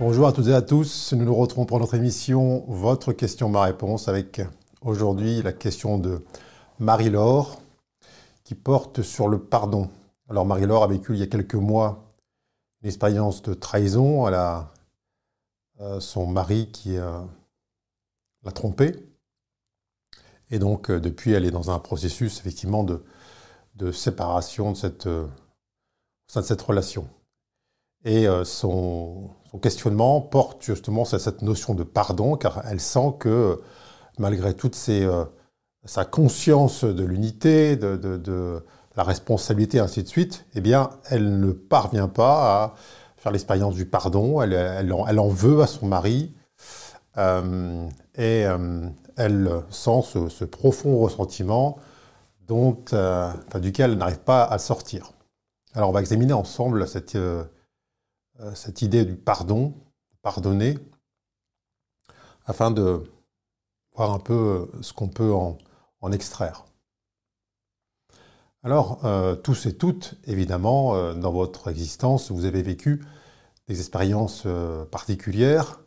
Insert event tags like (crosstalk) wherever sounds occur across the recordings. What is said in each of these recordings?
Bonjour à toutes et à tous. Nous nous retrouvons pour notre émission Votre question, ma réponse avec aujourd'hui la question de Marie-Laure qui porte sur le pardon. Alors Marie-Laure a vécu il y a quelques mois une expérience de trahison. Elle a euh, son mari qui euh, l'a trompée. Et donc euh, depuis, elle est dans un processus effectivement de, séparation de cette relation. Et son, son questionnement porte justement sur cette notion de pardon, car elle sent que malgré toute euh, sa conscience de l'unité, de, la responsabilité, ainsi de suite, eh bien, elle ne parvient pas à faire l'expérience du pardon. Elle, en, veut à son mari euh, et euh, elle sent ce, profond ressentiment dont, duquel elle n'arrive pas à sortir. Alors, on va examiner ensemble cette euh, cette idée du pardon, pardonner, afin de voir un peu ce qu'on peut en, extraire. Alors, euh, tous et toutes, évidemment, euh, dans votre existence, vous avez vécu des expériences particulières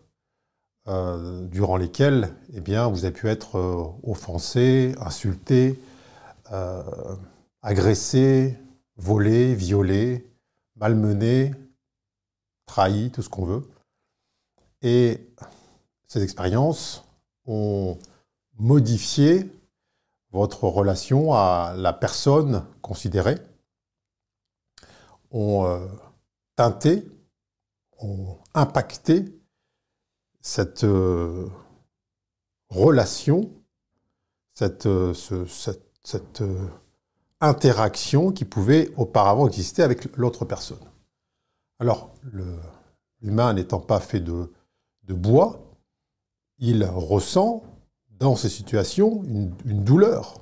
durant lesquelles eh bien, vous avez pu être offensé, insulté, agressé, volé, violé, malmené, trahi, tout ce qu'on veut. Et ces expériences ont modifié votre relation à la personne considérée, ont euh, teinté, ont impacté cette euh, relation, cette, euh, cette interaction qui pouvait auparavant exister avec l'autre personne. Alors, l'humain n'étant pas fait de, bois, il ressent dans ces situations une, douleur.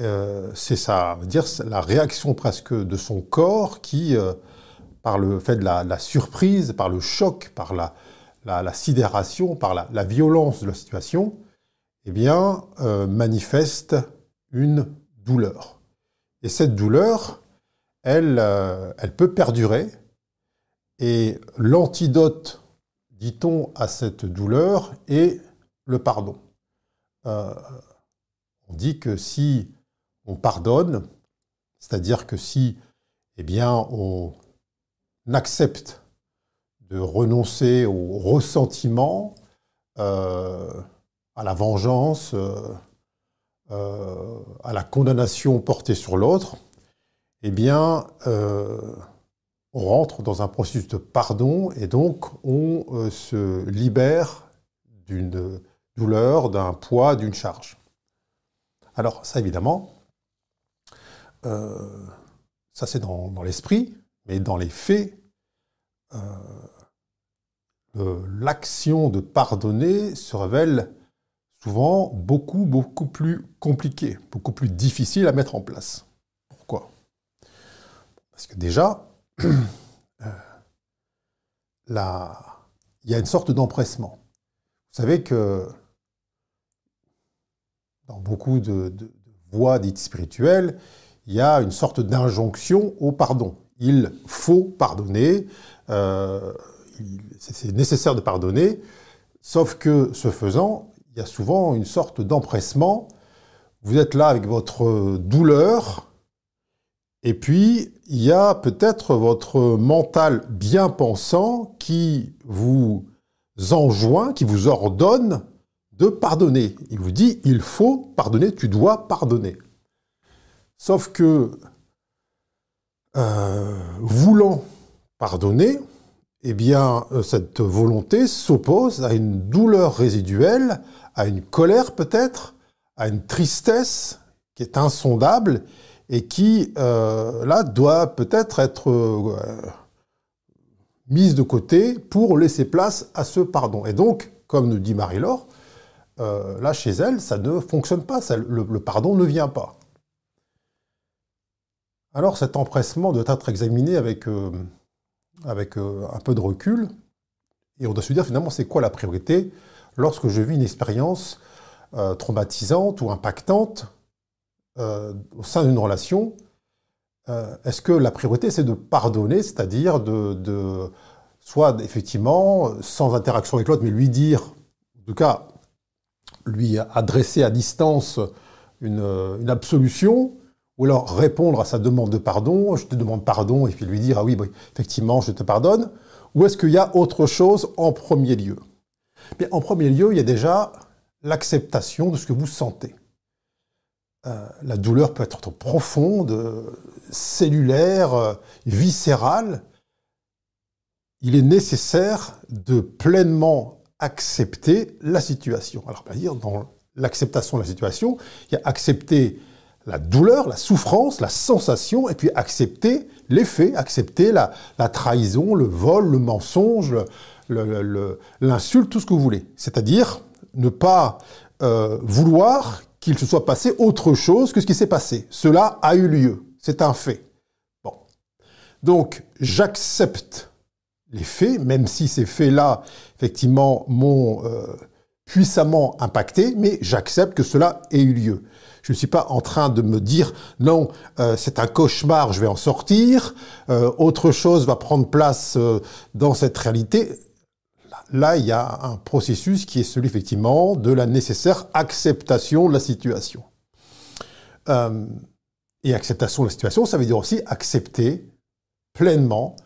Euh, c'est ça, dire la réaction presque de son corps qui, euh, par le fait de la, surprise, par le choc, par la, sidération, par la, violence de la situation, eh bien, euh, manifeste une douleur. Et cette douleur, elle, elle peut perdurer et l'antidote, dit-on, à cette douleur est le pardon. Euh, on dit que si on pardonne, c'est-à-dire que si eh bien, on accepte de renoncer au ressentiment, euh, à la vengeance, euh, à la condamnation portée sur l'autre, eh bien, on rentre dans un processus de pardon et donc on euh, se libère d'une douleur, d'un poids, d'une charge. Alors ça évidemment, euh, ça c'est dans, l'esprit, mais dans les faits, euh, l'action de pardonner se révèle souvent beaucoup, beaucoup plus compliquée, beaucoup plus difficile à mettre en place. Pourquoi? Parce que déjà, Euh, il y a une sorte d'empressement. Vous savez que dans beaucoup de, voies dites spirituelles, il y a une sorte d'injonction au pardon. Il faut pardonner, euh, c'est nécessaire de pardonner, sauf que ce faisant, il y a souvent une sorte d'empressement. Vous êtes là avec votre douleur, et puis, il y a peut-être votre mental bien pensant qui vous enjoint, qui vous ordonne de pardonner. Il vous dit, il faut pardonner, tu dois pardonner. Sauf que, euh, voulant pardonner, eh bien, euh, cette volonté s'oppose à une douleur résiduelle, à une colère peut-être, à une tristesse qui est insondable et qui, euh, là, doit peut-être être, euh, mise de côté pour laisser place à ce pardon. Et donc, comme nous dit Marie-Laure, euh, là, chez elle, ça ne fonctionne pas, le, pardon ne vient pas. Alors, cet empressement doit être examiné avec, avec un peu de recul, et on doit se dire finalement, c'est quoi la priorité lorsque je vis une expérience traumatisante ou impactante euh, au sein d'une relation, euh, est-ce que la priorité c'est de pardonner, c'est-à-dire de, soit effectivement sans interaction avec l'autre, mais lui dire, en tout cas, lui adresser à distance une, absolution, ou alors répondre à sa demande de pardon, je te demande pardon, et puis lui dire, ah oui, effectivement, je te pardonne, ou est-ce qu'il y a autre chose en premier lieu? Mais En premier lieu, il y a déjà l'acceptation de ce que vous sentez. Euh, la douleur peut être profonde, cellulaire, viscérale. Il est nécessaire de pleinement accepter la situation. Alors, pas dire dans l'acceptation de la situation, il y a accepter la douleur, la souffrance, la sensation, et puis accepter les faits, accepter la, trahison, le vol, le mensonge, l'insulte, tout ce que vous voulez. C'est-à-dire ne pas euh, vouloir qu'il se soit passé autre chose que ce qui s'est passé. Cela a eu lieu, c'est un fait. Bon. Donc, j'accepte les faits, même si ces faits-là, effectivement, m'ont euh, puissamment impacté, mais j'accepte que cela ait eu lieu. Je ne suis pas en train de me dire non, euh, c'est un cauchemar, je vais en sortir, euh, autre chose va prendre place dans cette réalité. Là, il y a un processus qui est celui effectivement de la nécessaire acceptation de la situation. et acceptation de la situation, ça veut dire aussi accepter pleinement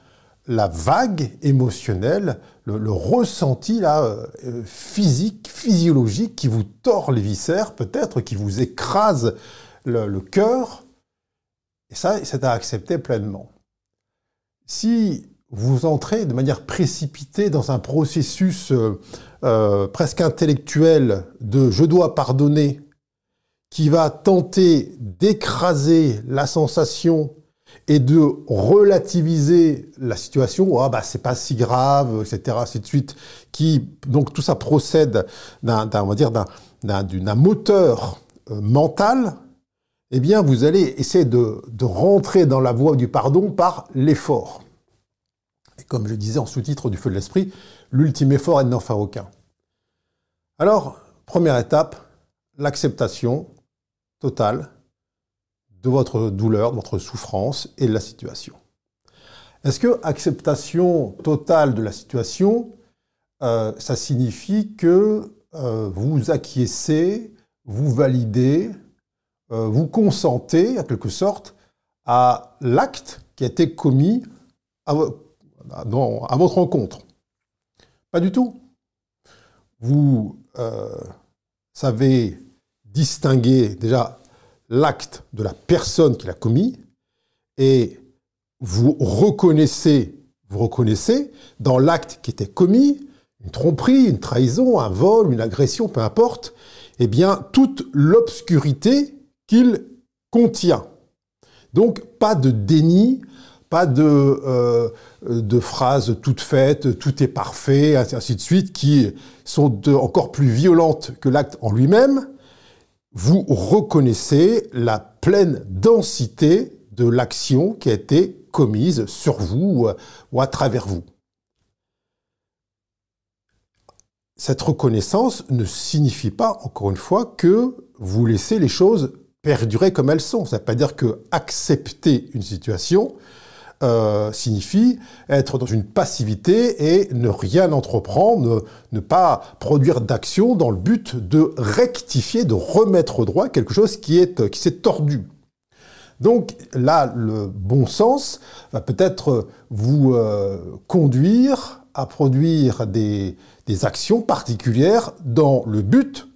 la vague émotionnelle, le, ressenti là, euh, physique, physiologique qui vous tord les viscères, peut-être, qui vous écrase le, cœur. Et ça, c'est à accepter pleinement. Si vous entrez de manière précipitée dans un processus euh, euh, presque intellectuel de je dois pardonner, qui va tenter d'écraser la sensation et de relativiser la situation, ah bah c'est pas si grave, etc., ainsi qui donc tout ça procède d'un, on va d'un, moteur euh, mental, eh bien vous allez essayer de, de rentrer dans la voie du pardon par l'effort. Et comme je disais en sous-titre du feu de l'esprit, l'ultime effort est de n'en faire aucun. Alors, première étape, l'acceptation totale de votre douleur, de votre souffrance et de la situation. Est-ce que acceptation totale de la situation, euh, ça signifie que euh, vous acquiescez, vous validez, euh, vous consentez, en quelque sorte, à l'acte qui a été commis à, à votre rencontre Pas du tout. Vous savez distinguer déjà l'acte de la personne qui l'a commis et vous reconnaissez, vous reconnaissez dans l'acte qui était commis, une tromperie, une trahison, un vol, une agression, peu importe, eh bien, toute l'obscurité qu'il contient. Donc, pas de déni, pas de, euh, de phrases toutes faites, tout est parfait, ainsi de suite, qui sont encore plus violentes que l'acte en lui-même, vous reconnaissez la pleine densité de l'action qui a été commise sur vous ou à travers vous. Cette reconnaissance ne signifie pas, encore une fois, que vous laissez les choses perdurer comme elles sont. Ça ne veut pas dire que accepter une situation, euh, signifie être dans une passivité et ne rien entreprendre, ne, pas produire d'action dans le but de rectifier, de remettre au droit quelque chose qui est qui s'est tordu. Donc là, le bon sens va peut-être vous euh, conduire à produire des, des actions particulières dans le but,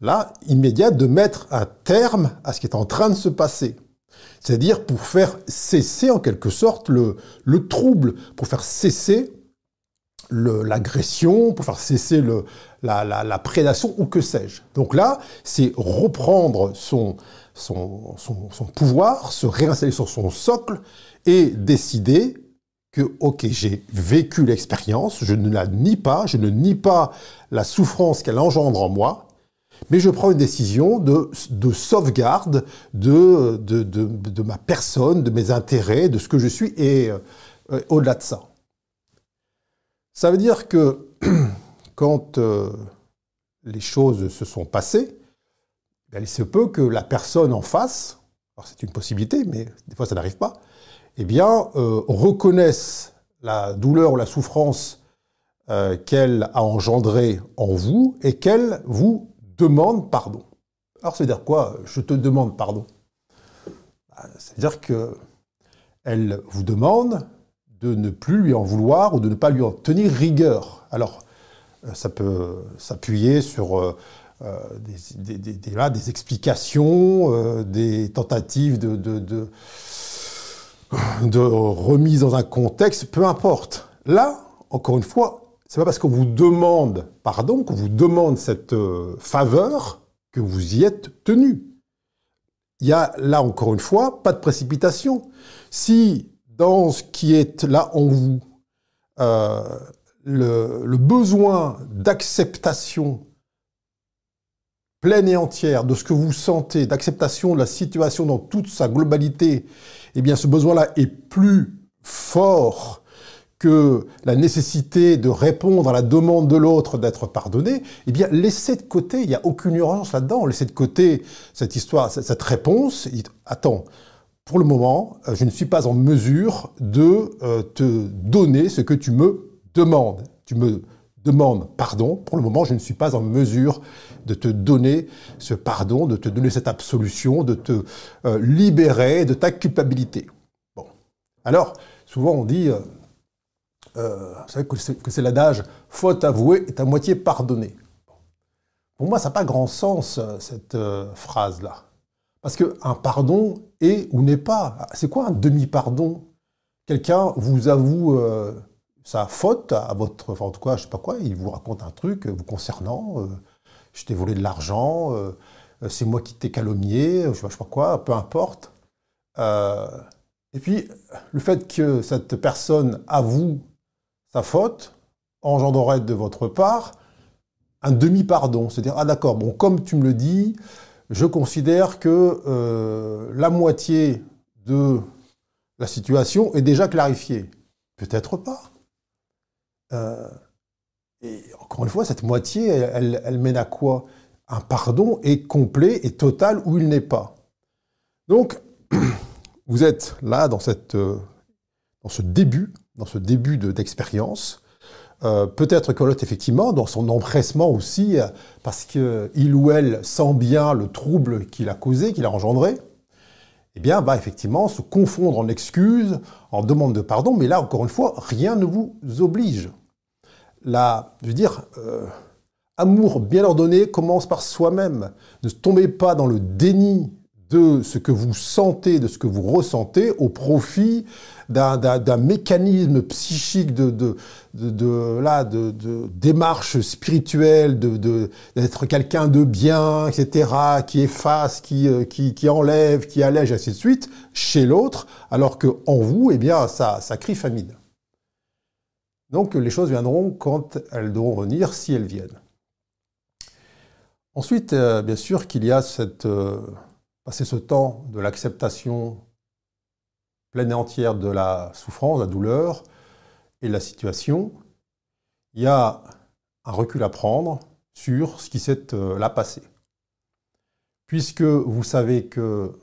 là, immédiat, de mettre un terme à ce qui est en train de se passer. C'est-à-dire pour faire cesser en quelque sorte le, trouble, pour faire cesser l'agression, pour faire cesser la, prédation ou que sais-je. Donc là, c'est reprendre son, pouvoir, se réinstaller sur son socle et décider que, ok, j'ai vécu l'expérience, je ne la nie pas, je ne nie pas la souffrance qu'elle engendre en moi, mais je prends une décision de, sauvegarde de, ma personne, de mes intérêts, de ce que je suis, et euh, au-delà de ça. Ça veut dire que (clears throat) quand euh, les choses se sont passées, ben, il se peut que la personne en face, c'est une possibilité, mais des fois ça n'arrive pas, eh bien, euh, reconnaisse la douleur ou la souffrance qu'elle a engendrée en vous et qu'elle vous demande pardon. Alors, c'est-à-dire quoi Je te demande pardon? Bah, c'est-à-dire que elle vous demande de ne plus lui en vouloir ou de ne pas lui en tenir rigueur. Alors, euh, ça peut s'appuyer sur euh, des, explications, des tentatives de remise dans un contexte, peu importe. Là, encore une fois, c'est pas parce qu'on vous demande pardon, qu'on vous demande cette euh, faveur, que vous y êtes tenu. Il y a là, encore une fois, pas de précipitation. Si dans ce qui est là en vous, euh, le, le besoin d'acceptation pleine et entière de ce que vous sentez, d'acceptation de la situation dans toute sa globalité, eh bien ce besoin-là est plus fort que la nécessité de répondre à la demande de l'autre d'être pardonné, eh bien laissez de côté, il n'y a aucune urgence là-dedans, laissez de côté cette histoire, cette réponse. Attends, pour le moment, euh, je ne suis pas en mesure de euh, te donner ce que tu me demandes. Tu me demandes pardon. Pour le moment, je ne suis pas en mesure de te donner ce pardon, de te donner cette absolution, de te euh, libérer de ta culpabilité. Bon. Alors, souvent on dit, euh, euh, vous savez que c'est l'adage faute avouée est à moitié pardonnée. Pour moi, ça n'a pas grand sens, cette phrase-là. Parce qu'un pardon est ou n'est pas. C'est quoi un demi-pardon? Quelqu'un vous avoue sa faute à votre. Enfin, en tout cas, je sais pas quoi, il vous raconte un truc vous concernant je t'ai volé de l'argent, euh, euh, c'est moi qui t'ai calomnié, je sais, sais pas quoi, peu importe. Euh, et puis, le fait que cette personne avoue faute engendrerait de votre part un demi-pardon. C'est-à-dire, ah d'accord, bon, comme tu me le dis, je considère que la moitié de la situation est déjà clarifiée. Peut-être pas. Et encore une fois, cette moitié, elle, mène à quoi? Un pardon est complet et total où il n'est pas. Donc, (clears throat) vous êtes là dans, cette, euh, dans ce début, dans ce début d'expérience. Euh, peut-être que l'autre, effectivement, dans son empressement aussi, euh, parce qu'il ou elle sent bien le trouble qu'il a causé, qu'il a engendré, eh bien, va effectivement se confondre en excuses, en demande de pardon, mais là, encore une fois, rien ne vous oblige la, je veux dire, euh, amour bien ordonné commence par soi-même. Ne tombez pas dans le déni de ce que vous sentez, de ce que vous ressentez, au profit d'un mécanisme psychique de, démarche spirituelle, d'être quelqu'un de bien, etc., qui efface, qui, euh, qui, enlève, qui allège, ainsi de suite, chez l'autre, alors que vous, eh bien, ça, ça crie famine. Donc les choses viendront quand elles devront venir, si elles viennent. Ensuite, euh, bien sûr qu'il y a cette, euh, passer ce temps de l'acceptation pleine et entière de la souffrance, de la douleur et de la situation. Il y a un recul à prendre sur ce qui s'est euh, là passé. Puisque vous savez que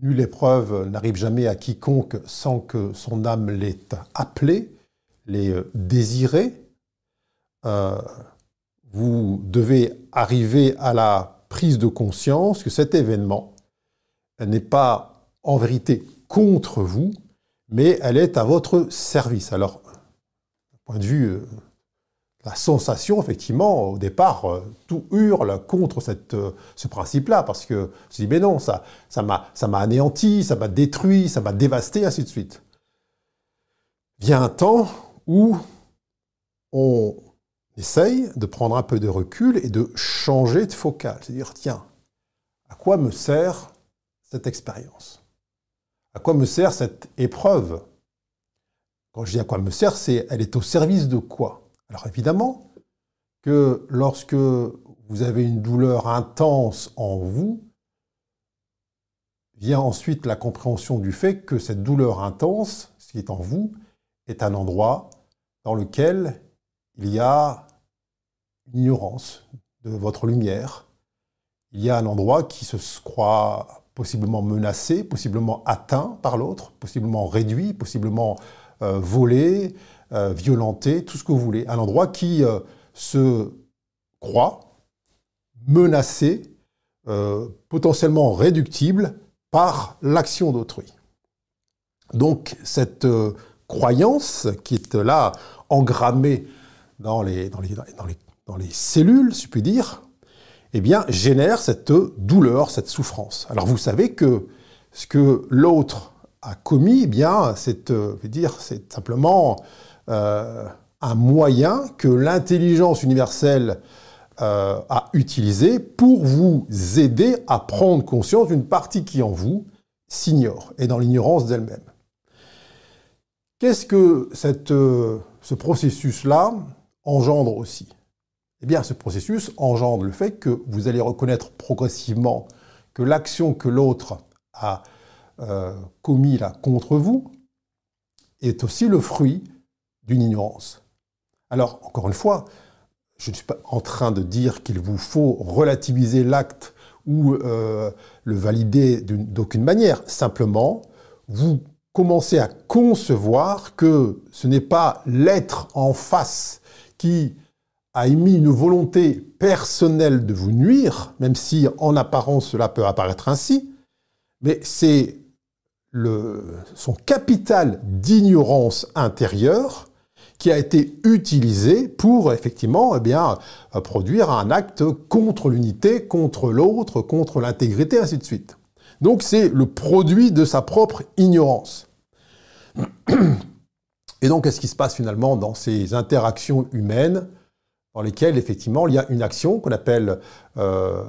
nulle épreuve n'arrive jamais à quiconque sans que son âme l'ait appelée, les euh, désirer, euh, vous devez arriver à la prise de conscience que cet événement n'est pas en vérité contre vous, mais elle est à votre service. Alors, d'un point de vue, euh, la sensation, effectivement, au départ, tout hurle contre cette, ce principe-là, parce que je dis, mais non, ça m'a ça anéanti, ça m'a détruit, ça m'a dévasté, ainsi de suite. Vient un temps où on essaye de prendre un peu de recul et de changer de focale. C'est-à-dire, tiens, à quoi me sert cette expérience. À quoi me sert cette épreuve? Quand je dis à quoi me sert, c'est elle est au service de quoi? Alors évidemment que lorsque vous avez une douleur intense en vous, vient ensuite la compréhension du fait que cette douleur intense, ce qui est en vous, est un endroit dans lequel il y a une ignorance de votre lumière. Il y a un endroit qui se croit possiblement menacé, possiblement atteint par l'autre, possiblement réduit, possiblement voler, violenter, tout ce que vous voulez. Un endroit qui se croit menacé, potentiellement réductible par l'action d'autrui. Donc cette croyance qui est là engrammée dans les cellules, si je puis dire, eh bien, génère cette douleur, cette souffrance. Alors vous savez que ce que l'autre a commis, eh bien, c'est euh, simplement euh, un moyen que l'intelligence universelle euh, a utilisé pour vous aider à prendre conscience d'une partie qui en vous s'ignore et dans l'ignorance d'elle-même. Qu'est-ce que ce processus-là engendre aussi? Eh bien, ce processus engendre le fait que vous allez reconnaître progressivement que l'action que l'autre a euh, commis là contre vous est aussi le fruit d'une ignorance. Alors, encore une fois, je ne suis pas en train de dire qu'il vous faut relativiser l'acte ou euh, le valider d'aucune manière. Simplement, vous commencez à concevoir que ce n'est pas l'être en face qui a émis une volonté personnelle de vous nuire, même si en apparence cela peut apparaître ainsi, mais c'est son capital d'ignorance intérieure qui a été utilisé pour effectivement eh bien, produire un acte contre l'unité, contre l'autre, contre l'intégrité, ainsi de suite. Donc c'est le produit de sa propre ignorance. Et donc, qu'est-ce qui se passe finalement dans ces interactions humaines dans lesquelles, effectivement, il y a une action qu'on appelle euh,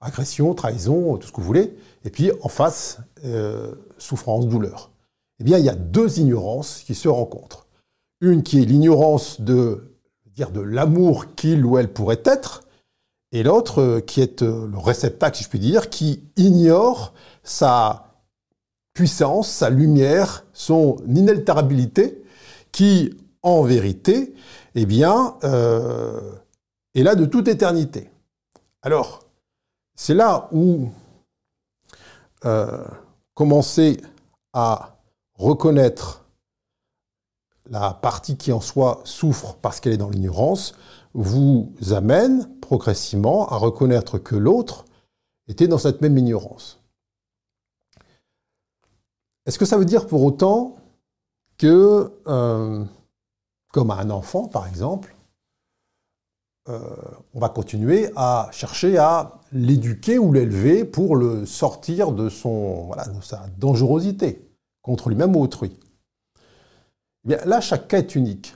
agression, trahison, tout ce que vous voulez, et puis en face, euh, souffrance, douleur. Eh bien, il y a deux ignorances qui se rencontrent. Une qui est l'ignorance de, dire, de l'amour qu'il ou elle pourrait être, et l'autre euh, qui est le réceptacle, si je puis dire, qui ignore sa puissance, sa lumière, son inaltérabilité, qui, en vérité, eh bien, euh, est là de toute éternité. Alors, c'est là où euh, commencer à reconnaître la partie qui en soi souffre parce qu'elle est dans l'ignorance, vous amène progressivement à reconnaître que l'autre était dans cette même ignorance. Est-ce que ça veut dire pour autant que, euh, comme un enfant par exemple, euh, on va continuer à chercher à l'éduquer ou l'élever pour le sortir de, son, sa dangerosité contre lui-même ou autrui. Eh bien, là, chaque cas est unique.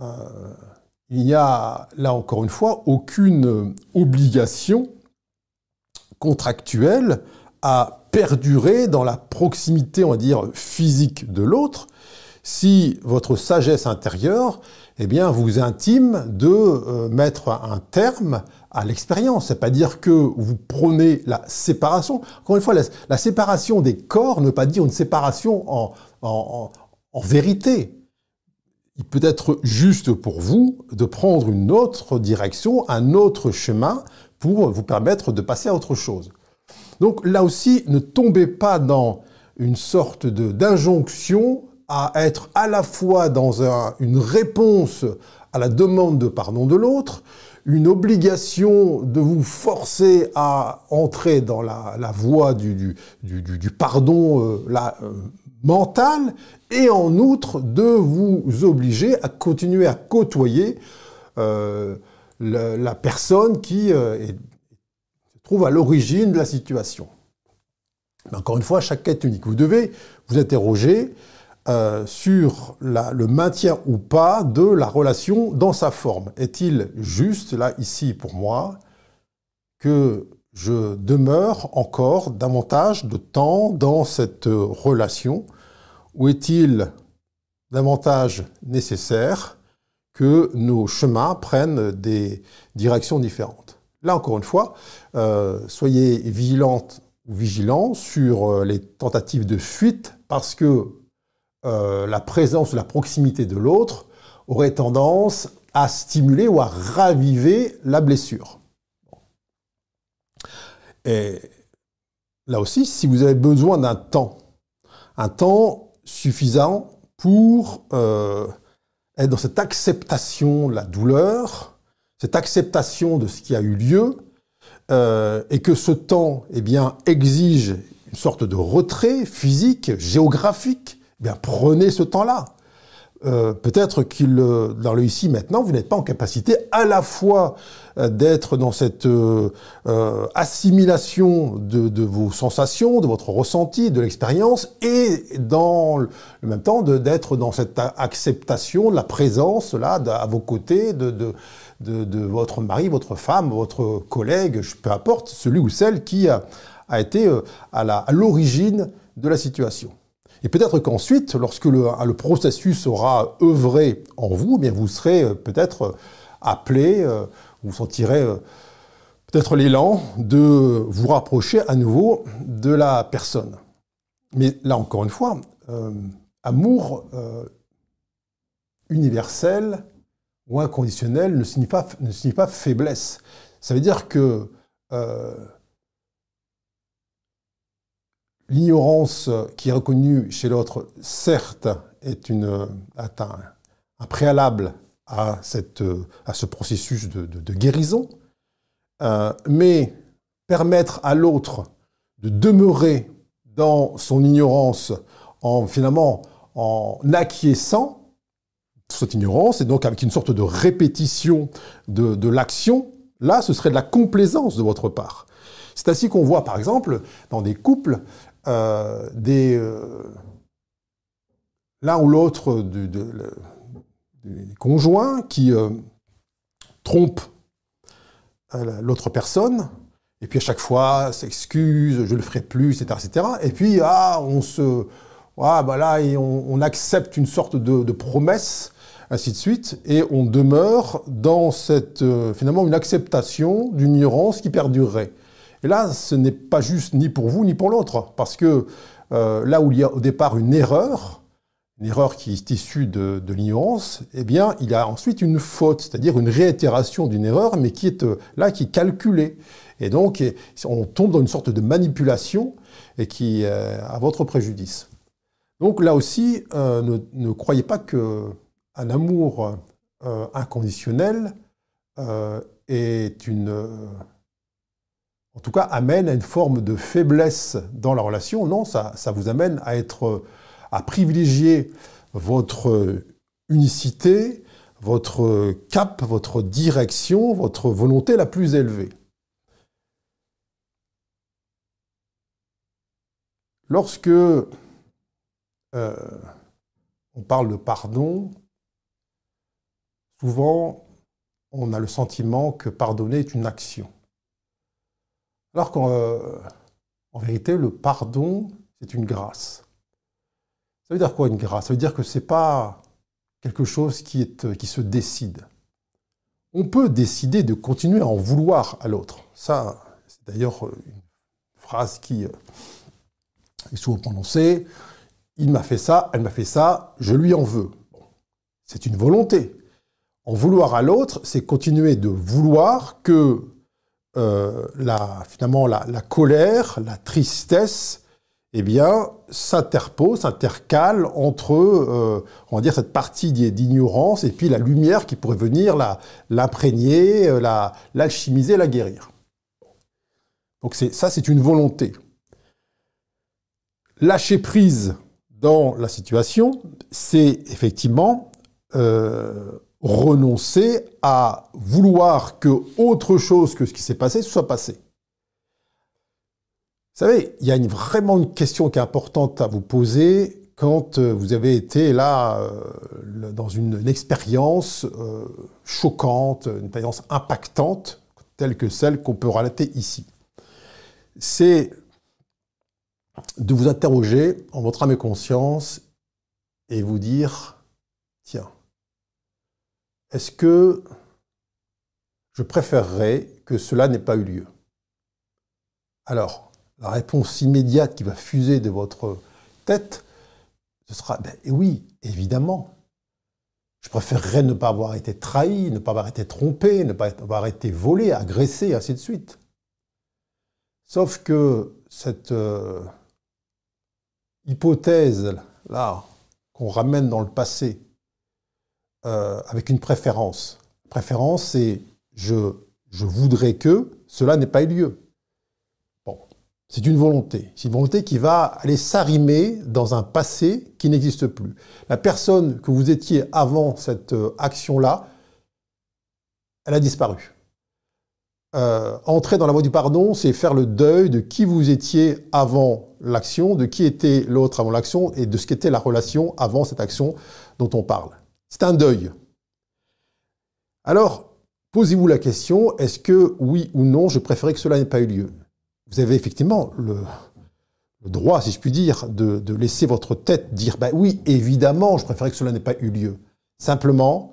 Euh, il n'y a, là encore une fois, aucune obligation contractuelle à perdurer dans la proximité, on va dire, physique de l'autre, si votre sagesse intérieure, eh bien, vous intime de euh, mettre un terme à l'expérience. C'est pas dire que vous prenez la séparation. Encore une fois, la, séparation des corps ne veut pas dire une séparation en, en vérité. Il peut être juste pour vous de prendre une autre direction, un autre chemin pour vous permettre de passer à autre chose. Donc là aussi, ne tombez pas dans une sorte d'injonction à être à la fois dans une réponse à la demande de pardon de l'autre, une obligation de vous forcer à entrer dans la, voie du, pardon euh, euh, mental, et en outre de vous obliger à continuer à côtoyer euh, la, personne qui est trouve à l'origine de la situation. Mais encore une fois, chaque est unique. Vous devez vous interroger euh, sur le maintien ou pas de la relation dans sa forme. Est-il juste, là, ici, pour moi, que je demeure encore davantage de temps dans cette relation ou est-il davantage nécessaire que nos chemins prennent des directions différentes? Là, encore une fois, euh, soyez vigilantes ou vigilants sur euh, les tentatives de fuite parce que euh, la présence la proximité de l'autre aurait tendance à stimuler ou à raviver la blessure. Et là aussi, si vous avez besoin d'un temps, un temps suffisant pour euh, être dans cette acceptation de la douleur, cette acceptation de ce qui a eu lieu, euh, et que ce temps eh exige une sorte de retrait physique, géographique, bien, prenez ce temps-là. Euh, peut-être qu'il, euh, dans le ici maintenant, vous n'êtes pas en capacité à la fois euh, d'être dans cette assimilation de, vos sensations, de votre ressenti, de l'expérience, et dans le même temps d'être dans cette acceptation de la présence là à vos côtés de, de, votre mari, votre femme, votre collègue, peu importe, celui ou celle qui a, a été à l'origine de la situation. Et peut-être qu'ensuite, lorsque le, le, processus aura œuvré en vous, eh bien vous serez euh, peut-être euh, appelé, euh, vous sentirez peut-être l'élan de vous rapprocher à nouveau de la personne. Mais là encore une fois, amour universel ou inconditionnel ne signifie pas faiblesse. Ça veut dire que L'ignorance qui est reconnue chez l'autre, certes, est une, un, préalable à, cette, à, ce processus de, guérison, euh, mais permettre à l'autre de demeurer dans son ignorance en finalement en acquiesçant cette ignorance et donc avec une sorte de répétition de, de l'action, là ce serait de la complaisance de votre part. C'est ainsi qu'on voit par exemple dans des couples euh, euh, l'un ou l'autre des conjoints qui euh, trompent l'autre personne, et puis à chaque fois s'excuse, je le ferai plus, etc., etc. Et puis ah, on se, ah, bah là, on, accepte une sorte de, promesse, ainsi de suite, et on demeure dans cette finalement une acceptation d'une ignorance qui perdurerait. Et là, ce n'est pas juste ni pour vous ni pour l'autre, parce que euh, là où il y a au départ une erreur, une erreur qui est issue de, l'ignorance, eh bien, il y a ensuite une faute, c'est-à-dire une réitération d'une erreur, mais qui est euh, là, qui est calculée. Et donc, on tombe dans une sorte de manipulation et qui est à votre préjudice. Donc là aussi, euh, ne, croyez pas que un amour inconditionnel est une en tout cas, amène à une forme de faiblesse dans la relation. Non, ça, vous amène à être, à privilégier votre unicité, votre cap, votre direction, votre volonté la plus élevée. Lorsque euh, on parle de pardon, souvent on a le sentiment que pardonner est une action. Alors qu'en euh, vérité, le pardon, c'est une grâce. Ça veut dire quoi une grâce? Ça veut dire que ce n'est pas quelque chose qui, est, qui se décide. On peut décider de continuer à en vouloir à l'autre. Ça, c'est d'ailleurs une phrase qui euh, est souvent prononcée. Il m'a fait ça, elle m'a fait ça, je lui en veux. C'est une volonté. En vouloir à l'autre, c'est continuer de vouloir que euh, la, finalement la, colère, la tristesse, eh bien, s'interpose, s'intercale entre, euh, on va dire, cette partie d'ignorance et puis la lumière qui pourrait venir l'imprégner, euh, l'alchimiser, la, guérir. Donc ça, c'est une volonté. Lâcher prise dans la situation, c'est effectivement renoncer à vouloir que autre chose que ce qui s'est passé soit passé. Vous savez, il y a vraiment une question qui est importante à vous poser quand euh, vous avez été là euh, dans une, expérience euh, choquante, une expérience impactante, telle que celle qu'on peut relater ici. C'est de vous interroger en votre âme et conscience et vous dire, tiens, est-ce que je préférerais que cela n'ait pas eu lieu? Alors, la réponse immédiate qui va fuser de votre tête, ce sera ben, oui, évidemment. Je préférerais ne pas avoir été trahi, ne pas avoir été trompé, ne pas avoir été volé, agressé, ainsi de suite. Sauf que cette euh, hypothèse-là qu'on ramène dans le passé euh, avec une préférence. Préférence, c'est je, je voudrais que cela n'ait pas eu lieu. Bon, c'est une volonté. C'est une volonté qui va aller s'arrimer dans un passé qui n'existe plus. La personne que vous étiez avant cette euh, action-là, elle a disparu. Euh, entrer dans la voie du pardon, c'est faire le deuil de qui vous étiez avant l'action, de qui était l'autre avant l'action et de ce qu'était la relation avant cette action dont on parle. C'est un deuil. Alors, posez-vous la question, est-ce que oui ou non, je préférais que cela n'ait pas eu lieu? Vous avez effectivement le, droit, si je puis dire, de, laisser votre tête dire, ben oui, évidemment, je préférais que cela n'ait pas eu lieu. Simplement,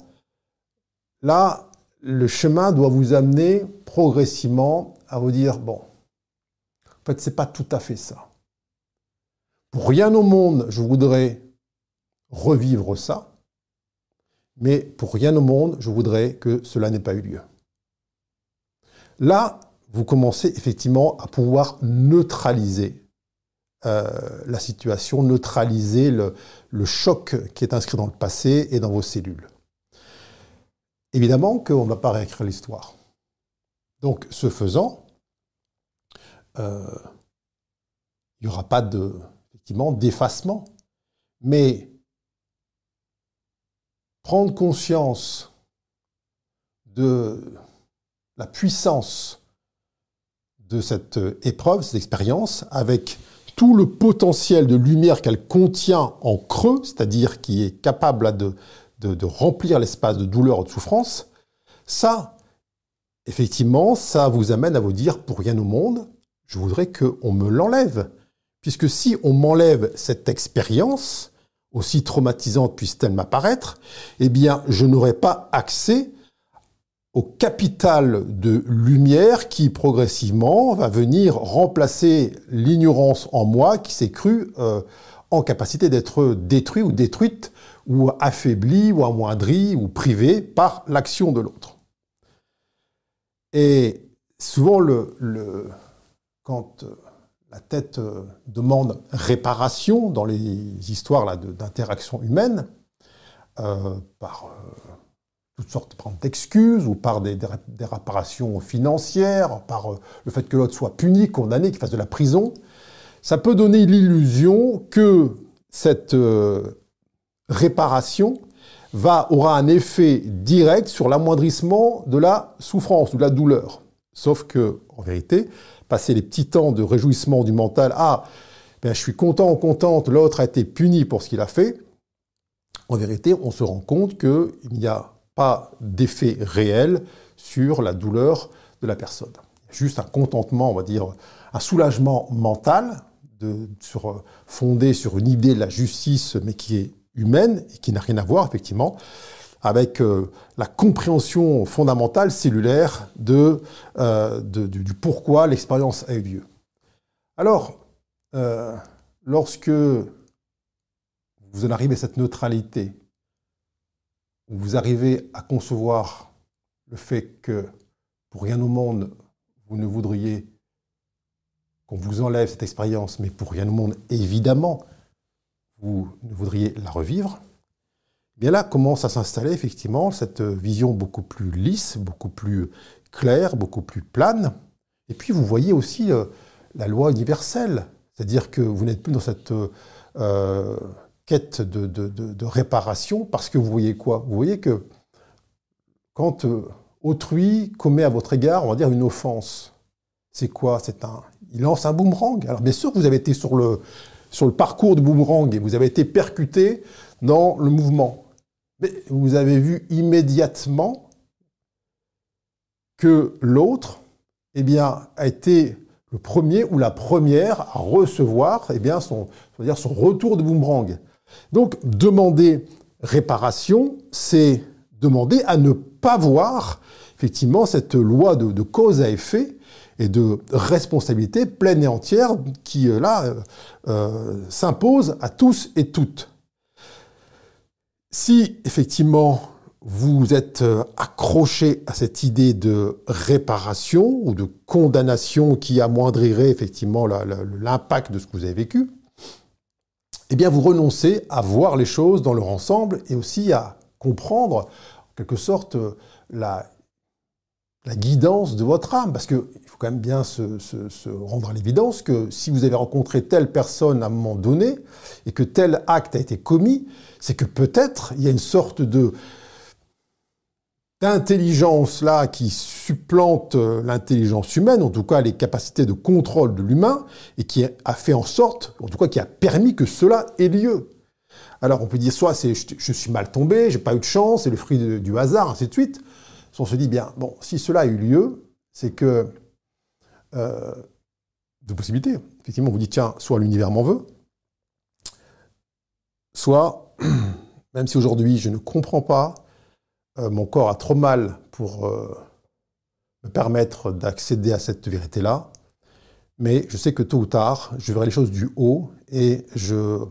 là, le chemin doit vous amener progressivement à vous dire, bon, en fait, c'est pas tout à fait ça. Pour rien au monde, je voudrais revivre ça, mais pour rien au monde, je voudrais que cela n'ait pas eu lieu. Là, vous commencez effectivement à pouvoir neutraliser euh, la situation, neutraliser le choc qui est inscrit dans le passé et dans vos cellules. Évidemment qu'on ne va pas réécrire l'histoire. Donc, ce faisant, euh, il n'y aura pas de, d'effacement. Mais prendre conscience de la puissance de cette épreuve, cette expérience, avec tout le potentiel de lumière qu'elle contient en creux, c'est-à-dire qui est capable de, de, remplir l'espace de douleur ou de souffrance, ça, effectivement, ça vous amène à vous dire, pour rien au monde, je voudrais qu'on me l'enlève. Puisque si on m'enlève cette expérience, aussi traumatisante puisse-t-elle m'apparaître, eh bien, je n'aurai pas accès au capital de lumière qui progressivement va venir remplacer l'ignorance en moi qui s'est crue euh, en capacité d'être détruit ou détruite ou affaibli ou amoindri ou privé par l'action de l'autre. Et souvent, le, quand euh, la tête euh, demande réparation dans les histoires d'interaction humaine, euh, par toutes sortes d'excuses ou par des, des, réparations financières, par le fait que l'autre soit puni, condamné, qu'il fasse de la prison, ça peut donner l'illusion que cette réparation va, aura un effet direct sur l'amoindrissement de la souffrance, de la douleur. Sauf que, en vérité, passer les petits temps de réjouissement du mental, ah, ben, je suis content ou contente, l'autre a été puni pour ce qu'il a fait, en vérité, on se rend compte qu'il n'y a pas d'effet réel sur la douleur de la personne. Juste un contentement, on va dire, un soulagement mental, fondé sur une idée de la justice, mais qui est humaine et qui n'a rien à voir, effectivement, avec euh, la compréhension fondamentale cellulaire de, euh, du, pourquoi l'expérience a eu lieu. Alors, euh, lorsque vous en arrivez à cette neutralité, vous arrivez à concevoir le fait que pour rien au monde, vous ne voudriez qu'on vous enlève cette expérience, mais pour rien au monde, évidemment, vous voudriez la revivre, bien là commence à s'installer effectivement cette vision beaucoup plus lisse, beaucoup plus claire, beaucoup plus plane. Et puis vous voyez aussi euh, la loi universelle, c'est-à-dire que vous n'êtes plus dans cette euh, quête de, réparation parce que vous voyez quoi? Vous voyez que quand euh, autrui commet à votre égard, on va dire une offense, c'est quoi? C'est un, il lance un boomerang. Alors bien sûr vous avez été sur le sur le parcours du boomerang et vous avez été percuté dans le mouvement. Mais vous avez vu immédiatement que l'autre eh bien, a été le premier ou la première à recevoir eh bien, son, dire son retour de boomerang. Donc, demander réparation, c'est demander à ne pas voir effectivement cette loi de cause à effet et de responsabilité pleine et entière qui, euh, là, euh, euh, s'impose à tous et toutes. Si, effectivement, vous êtes accroché à cette idée de réparation ou de condamnation qui amoindrirait effectivement l'impact de ce que vous avez vécu, eh bien vous renoncez à voir les choses dans leur ensemble et aussi à comprendre, en quelque sorte, la, la guidance de votre âme. Parce qu'il faut quand même bien se, rendre à l'évidence que si vous avez rencontré telle personne à un moment donné et que tel acte a été commis, c'est que peut-être il y a une sorte d'intelligence là qui supplante euh, l'intelligence humaine, en tout cas les capacités de contrôle de l'humain, et qui a fait en sorte, en tout cas qui a permis que cela ait lieu. Alors on peut dire soit c'est je, suis mal tombé, j'ai pas eu de chance, c'est le fruit du hasard, ainsi de suite. On se dit bien, bon, si cela a eu lieu, c'est que euh, deux possibilités. Effectivement, on vous dit tiens, soit l'univers m'en veut, soit (clears throat) même si aujourd'hui je ne comprends pas, euh, mon corps a trop mal pour euh, me permettre d'accéder à cette vérité-là, mais je sais que tôt ou tard, je verrai les choses du haut et je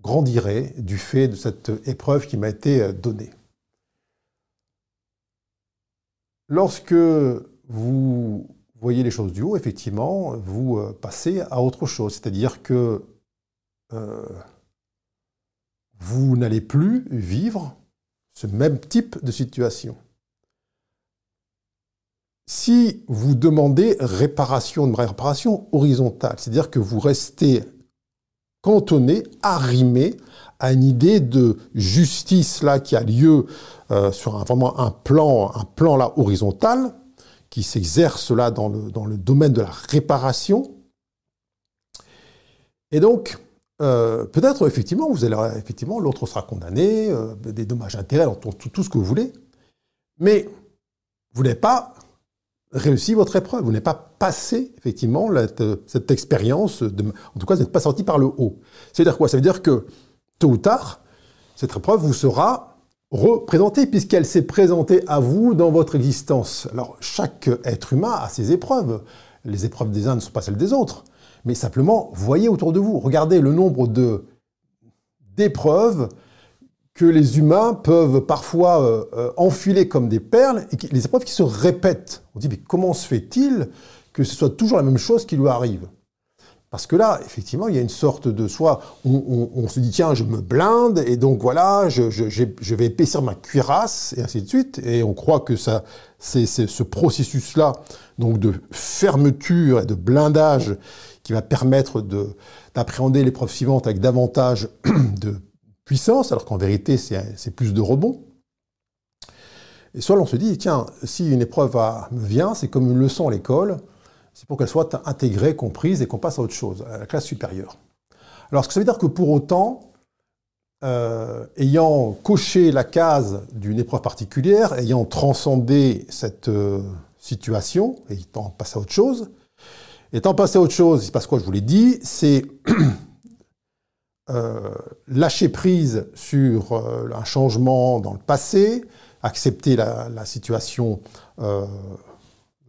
grandirai du fait de cette épreuve qui m'a été euh, donnée. Lorsque vous voyez les choses du haut, effectivement, vous passez à autre chose, c'est-à-dire que vous n'allez plus vivre ce même type de situation. Si vous demandez réparation, une réparation horizontale, c'est-à-dire que vous restez cantonné, arrimé à une idée de justice là qui a lieu euh, sur un, vraiment un plan, un plan là horizontal, qui s'exerce là dans le, dans le domaine de la réparation. Et donc, euh, peut-être effectivement, vous allez effectivement, l'autre sera condamné, euh, des dommages intérêts, tout, tout, ce que vous voulez, mais vous n'avez pas réussi votre épreuve, vous n'avez pas passé effectivement cette expérience, en tout cas, vous n'êtes pas sorti par le haut. C'est-à-dire quoi? Ça veut dire que tôt ou tard, cette épreuve vous sera représentée puisqu'elle s'est présentée à vous dans votre existence. Alors chaque être humain a ses épreuves. Les épreuves des uns ne sont pas celles des autres mais simplement voyez autour de vous, regardez le nombre d'épreuves que les humains peuvent parfois euh, euh, enfiler comme des perles, et les épreuves qui se répètent. On dit, mais comment se fait-il que ce soit toujours la même chose qui lui arrive? Parce que là, effectivement, il y a une sorte de soit on, se dit, tiens, je me blinde, et donc voilà, je, vais épaissir ma cuirasse, et ainsi de suite, et on croit que ça, c'est ce processus-là, donc de fermeture et de blindage, qui va permettre d'appréhender l'épreuve suivante avec davantage (clears throat) de puissance, alors qu'en vérité, c'est plus de rebond. Et soit on se dit, tiens, si une épreuve me vient, c'est comme une leçon à l'école, c'est pour qu'elle soit intégrée, comprise et qu'on passe à autre chose, à la classe supérieure. Alors, ce que ça veut dire que pour autant, euh, ayant coché la case d'une épreuve particulière, ayant transcendé cette euh, situation et étant passé à autre chose, Étant passé à autre chose, il se passe quoi Je vous l'ai dit, c'est (clears throat) euh, lâcher prise sur un changement dans le passé, accepter la, situation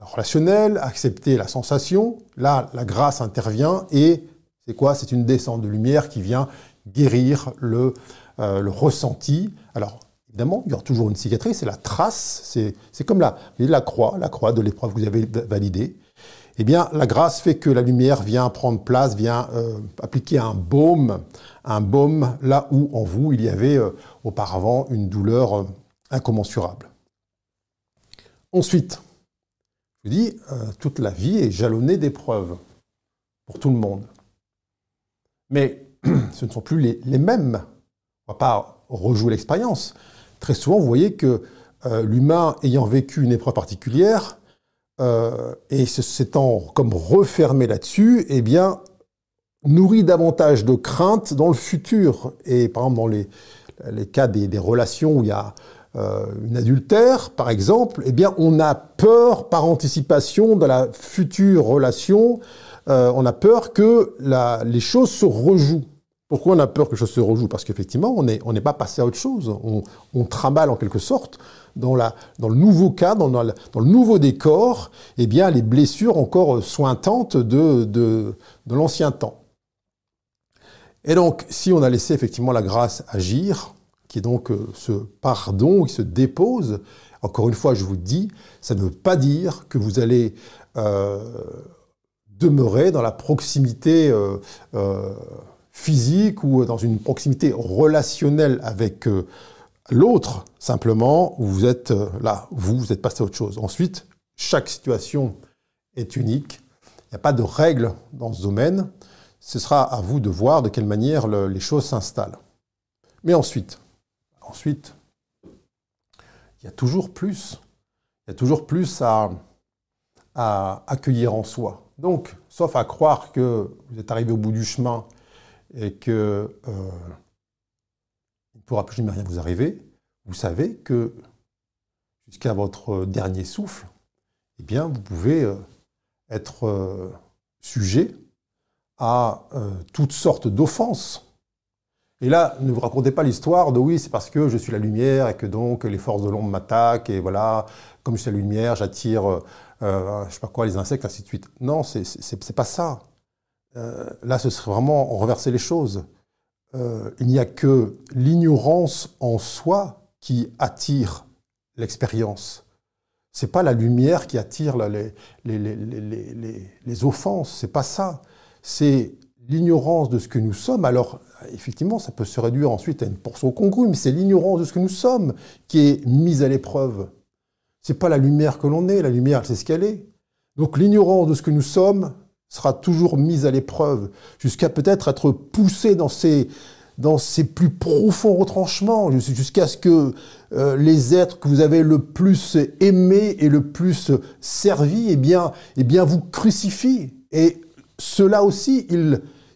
euh, relationnelle, accepter la sensation. Là, la grâce intervient et c'est quoi? C'est une descente de lumière qui vient guérir le, le ressenti. Alors, évidemment, il y aura toujours une cicatrice, c'est la trace, c'est comme la, la croix, la croix de l'épreuve que vous avez validée eh bien, la grâce fait que la lumière vient prendre place, vient euh, appliquer un baume, un baume là où en vous il y avait euh, auparavant une douleur euh, incommensurable. Ensuite, je vous dis, toute la vie est jalonnée d'épreuves pour tout le monde. Mais (clears throat) ce ne sont plus les, mêmes. On ne va pas rejouer l'expérience. Très souvent, vous voyez que l'humain ayant vécu une épreuve particulière, euh, et s'étant comme refermé là-dessus, eh bien, nourrit davantage de craintes dans le futur. Et par exemple, dans les cas des, relations où il y a euh, une adultère, par exemple, eh bien, on a peur par anticipation de la future relation, euh, on a peur que la, les choses se rejouent. Pourquoi on a peur que les choses se rejouent? Parce qu'effectivement, on n'est on pas passé à autre chose. On, on trimballe en quelque sorte dans, la, dans le nouveau cas, dans, dans, le, nouveau décor, eh bien, les blessures encore sointantes de, de, de l'ancien temps. Et donc, si on a laissé effectivement la grâce agir, qui est donc euh, ce pardon qui se dépose, encore une fois, je vous dis, ça ne veut pas dire que vous allez euh, demeurer dans la proximité euh, physique ou dans une proximité relationnelle avec l'autre, simplement, vous êtes là, vous, vous êtes passé à autre chose. Ensuite, chaque situation est unique. Il n'y a pas de règle dans ce domaine. Ce sera à vous de voir de quelle manière les choses s'installent. Mais ensuite, ensuite, il y a toujours plus. Il y a toujours plus à, accueillir en soi. Donc, sauf à croire que vous êtes arrivé au bout du chemin et que euh, ne pourra plus jamais rien vous arriver, vous savez que jusqu'à votre dernier souffle, eh bien, vous pouvez euh, être euh, sujet à toutes sortes d'offenses. Et là, ne vous racontez pas l'histoire de oui, c'est parce que je suis la lumière et que donc les forces de l'ombre m'attaquent et voilà, comme je suis la lumière, j'attire, euh, je sais pas quoi, les insectes, ainsi de suite. Non, c'est pas ça. Euh, là, ce serait vraiment renverser les choses. Euh, il n'y a que l'ignorance en soi qui attire l'expérience. C'est pas la lumière qui attire les, les, les, les, les offenses, c'est pas ça. C'est l'ignorance de ce que nous sommes. Alors, effectivement, ça peut se réduire ensuite à une portion congrue, mais c'est l'ignorance de ce que nous sommes qui est mise à l'épreuve. C'est pas la lumière que l'on est, la lumière, c'est ce qu'elle est. Donc, l'ignorance de ce que nous sommes sera toujours mise à l'épreuve, jusqu'à peut-être être poussée dans ses, dans ses plus profonds retranchements, jusqu'à ce que euh, les êtres que vous avez le plus aimés et le plus servis, eh bien, eh bien, vous crucifient. Et cela aussi,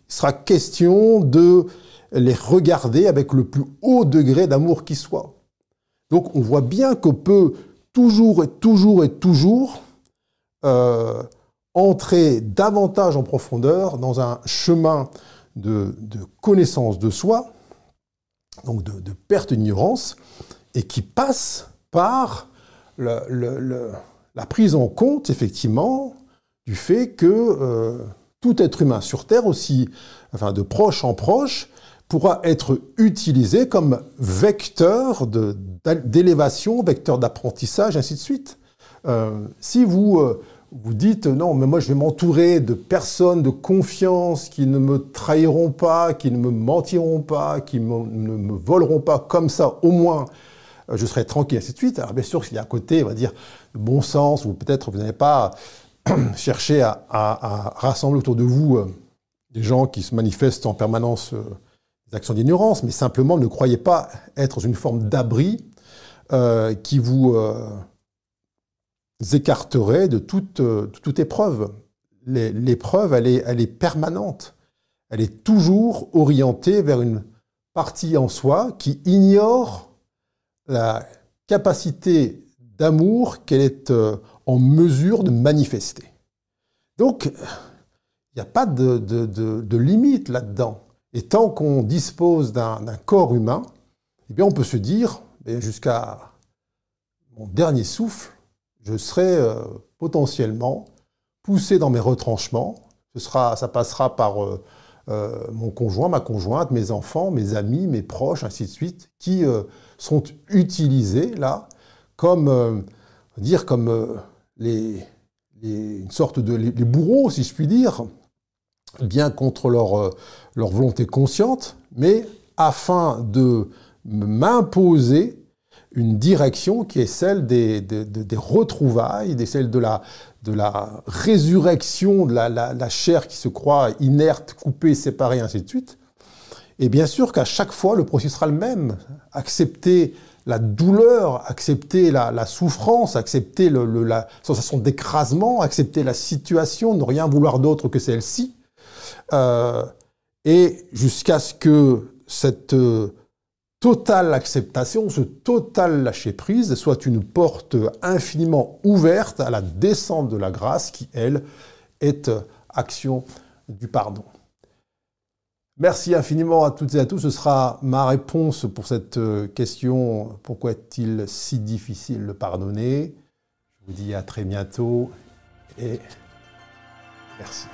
il sera question de les regarder avec le plus haut degré d'amour qui soit. Donc on voit bien qu'on peut toujours et toujours et toujours euh, entrer davantage en profondeur dans un chemin de, connaissance de soi, donc de, perte d'ignorance, et qui passe par la prise en compte, effectivement, du fait que euh, tout être humain sur Terre, aussi, enfin de proche en proche, pourra être utilisé comme vecteur d'élévation, vecteur d'apprentissage, ainsi de suite. Euh, si vous euh, vous dites non, mais moi je vais m'entourer de personnes de confiance qui ne me trahiront pas, qui ne me mentiront pas, qui ne me voleront pas, comme ça au moins euh, je serai tranquille, ainsi de suite. Alors bien sûr, s'il y a un côté, on va dire, bon sens, ou peut-être vous n'avez pas (clears throat) cherché à, rassembler autour de vous euh, des gens qui se manifestent en permanence euh, des actions d'ignorance, mais simplement ne croyez pas être une forme d'abri qui vous écarterait de toute, toute épreuve. L'épreuve, elle est, elle est permanente. Elle est toujours orientée vers une partie en soi qui ignore la capacité d'amour qu'elle est euh, en mesure de manifester. Donc, il n'y a pas de, limite là-dedans. Et tant qu'on dispose d'un corps humain, eh bien, on peut se dire, jusqu'à mon dernier souffle, je serai euh, potentiellement poussé dans mes retranchements. Ce sera, ça passera par euh, mon conjoint, ma conjointe, mes enfants, mes amis, mes proches, ainsi de suite, qui sont utilisés là comme, dire, comme les, une sorte de les, bourreaux, si je puis dire, bien contre leur, leur volonté consciente, mais afin de m'imposer une direction qui est celle des, des, retrouvailles, des, celle de la, de la résurrection de la, la, chair qui se croit inerte, coupée, séparée, ainsi de suite. Et bien sûr qu'à chaque fois, le processus sera le même. Accepter la douleur, accepter la, souffrance, accepter la sensation d'écrasement, accepter la situation, ne rien vouloir d'autre que celle-ci. Euh, et jusqu'à ce que cette totale acceptation, ce total lâcher-prise soit une porte infiniment ouverte à la descente de la grâce qui, elle, est action du pardon. Merci infiniment à toutes et à tous. Ce sera ma réponse pour cette euh, question. Pourquoi est-il si difficile de pardonner? Je vous dis à très bientôt et merci.